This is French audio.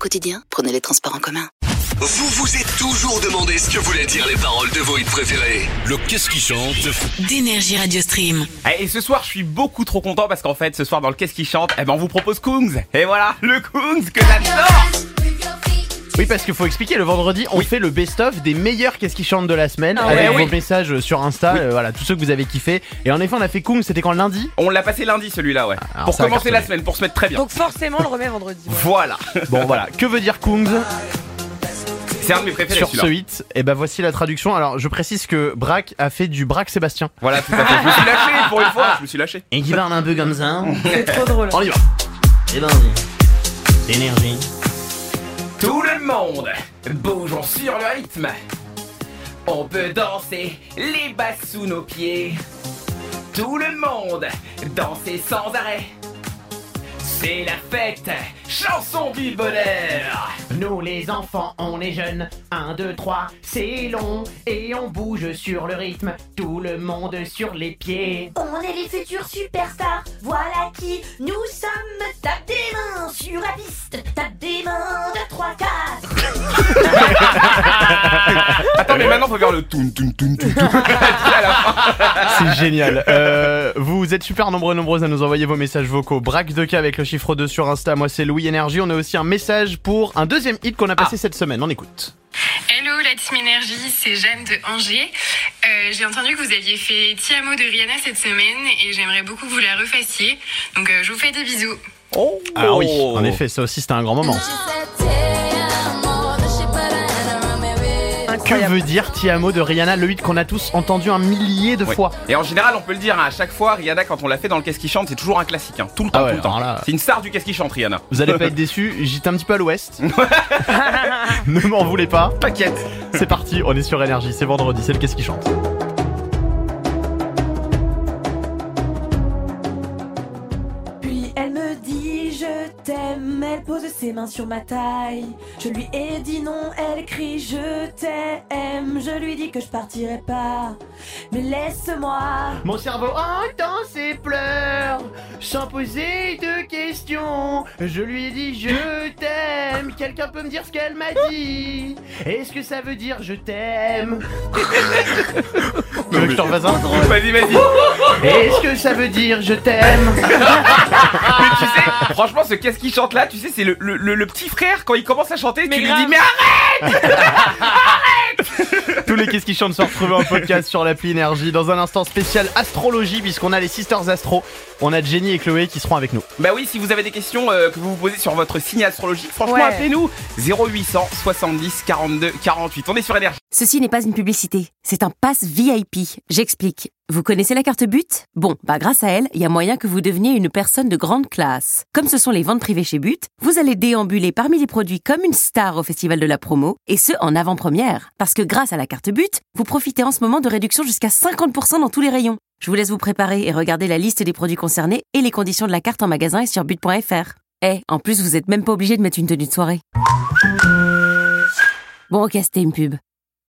Au quotidien, prenez les transports en commun. Vous vous êtes toujours demandé ce que voulaient dire les paroles de vos hits préférés. Le qu'est-ce qui chante d'énergie Radio Stream. Eh, Et ce soir, je suis beaucoup trop content parce qu'en fait, ce soir dans le Qu'est-ce qui chante, eh ben on vous propose Kungs. Et voilà, le Kungs que j'adore. Oui, parce qu'il faut expliquer, le vendredi, on fait le best-of des meilleurs Qu'est-ce qui chante de la semaine Ah avec ouais, vos oui. messages sur Insta, euh, voilà, tous ceux que vous avez kiffé. Et en effet, on a fait Kung, c'était quand lundi? On l'a passé lundi celui-là, ouais. alors pour ça a commencer cartonné. la semaine, pour se mettre très bien. Donc forcément, on le remet vendredi. ouais. Voilà. Bon, voilà, que veut dire Kungs C'est un de mes préférés sur ce celui-là. hit Et ben voici la traduction. Alors, je précise que Braque a fait du Braque Sébastien. Voilà, tout à fait. Je me suis lâché pour une fois, je me suis lâché. Et qui parle un peu comme ça? C'est trop drôle. On y va. Et ben, énergie. Tout le monde, bougeons sur le rythme. On peut danser les basses sous nos pieds. Tout le monde, danser sans arrêt. C'est la fête, chanson du bonheur. Nous les enfants, on est jeunes. 1, 2, 3, c'est long. Et on bouge sur le rythme. Tout le monde sur les pieds. On est les futurs superstars, voilà qui nous sommes. Tape des mains sur la piste, Attends, mais maintenant faut faire le toun toun toun toun toun. à la fin. C'est génial. Euh, vous êtes super nombreux nombreuses à nous envoyer vos messages vocaux. Braque de cas avec le chiffre 2 sur Insta. Moi, c'est Louis Énergie. On a aussi un message pour un deuxième hit qu'on a passé cette semaine. On écoute. Hello la team énergie, c'est Jeanne de Angers. Euh, J'ai entendu que vous aviez fait Tiamo de Rihanna cette semaine et j'aimerais beaucoup que vous la refassiez. Donc euh, je vous fais des bisous. Ah oui, en effet, ça aussi c'était un grand moment. Incroyable. veut dire Tiamo de Rihanna, le hit qu'on a tous entendu un millier de fois Et en général, on peut le dire, hein, à chaque fois, Rihanna, quand on l'a fait dans le Qu'est-ce qui chante, c'est toujours un classique. hein. Tout le temps, Ah ouais, tout le temps. là- C'est une star du Qu'est-ce qui chante, Rihanna. Vous allez pas être déçus, j'étais un petit peu à l'ouest. ne m'en voulez pas. T'inquiète. C'est parti, on est sur énergie, c'est vendredi, c'est le qu'est-ce qui chante. Elle me dit je t'aime, elle pose ses mains sur ma taille. Je lui ai dit non, elle crie je t'aime. Je lui dis que je partirai pas, mais laisse-moi. Mon cerveau entend ses pleurs, sans poser de questions. Je lui ai dit je t'aime. Quelqu'un peut me dire ce qu'elle m'a dit Est-ce que ça veut dire je t'aime? Tu veux que je t'en fasse un? Vas-y, vas-y. Est-ce que ça veut dire je t'aime? franchement, ce Qu'est-ce qui chante là, tu sais, c'est le, le, le- le petit frère, quand il commence à chanter, Mais tu lui grave. dis, mais arrête Tous les qu'est-ce qui chantent sont retrouvés en podcast sur l'appli Énergie. Dans un instant spécial astrologie, puisqu'on a les Sisters Astro. On a Jenny et Chloé qui seront avec nous. Bah oui, si vous avez des questions euh, que vous vous posez sur votre signe astrologique, franchement, Ouais. appelez-nous 0800 70 42 48. On est sur énergie. Ceci n'est pas une publicité, c'est un pass VIP. J'explique. Vous connaissez la carte But? Bon, bah grâce à elle, il y a moyen que vous deveniez une personne de grande classe. Comme ce sont les ventes privées chez But, vous allez déambuler parmi les produits comme une star au festival de la promo, et ce en avant-première. Parce que grâce à la carte But, vous profitez en ce moment de réduction jusqu'à 50% dans tous les rayons. Je vous laisse vous préparer et regarder la liste des produits concernés et les conditions de la carte en magasin et sur but.fr. Eh, en plus, vous êtes même pas obligé de mettre une tenue de soirée. Bon, ok, c'était une pub.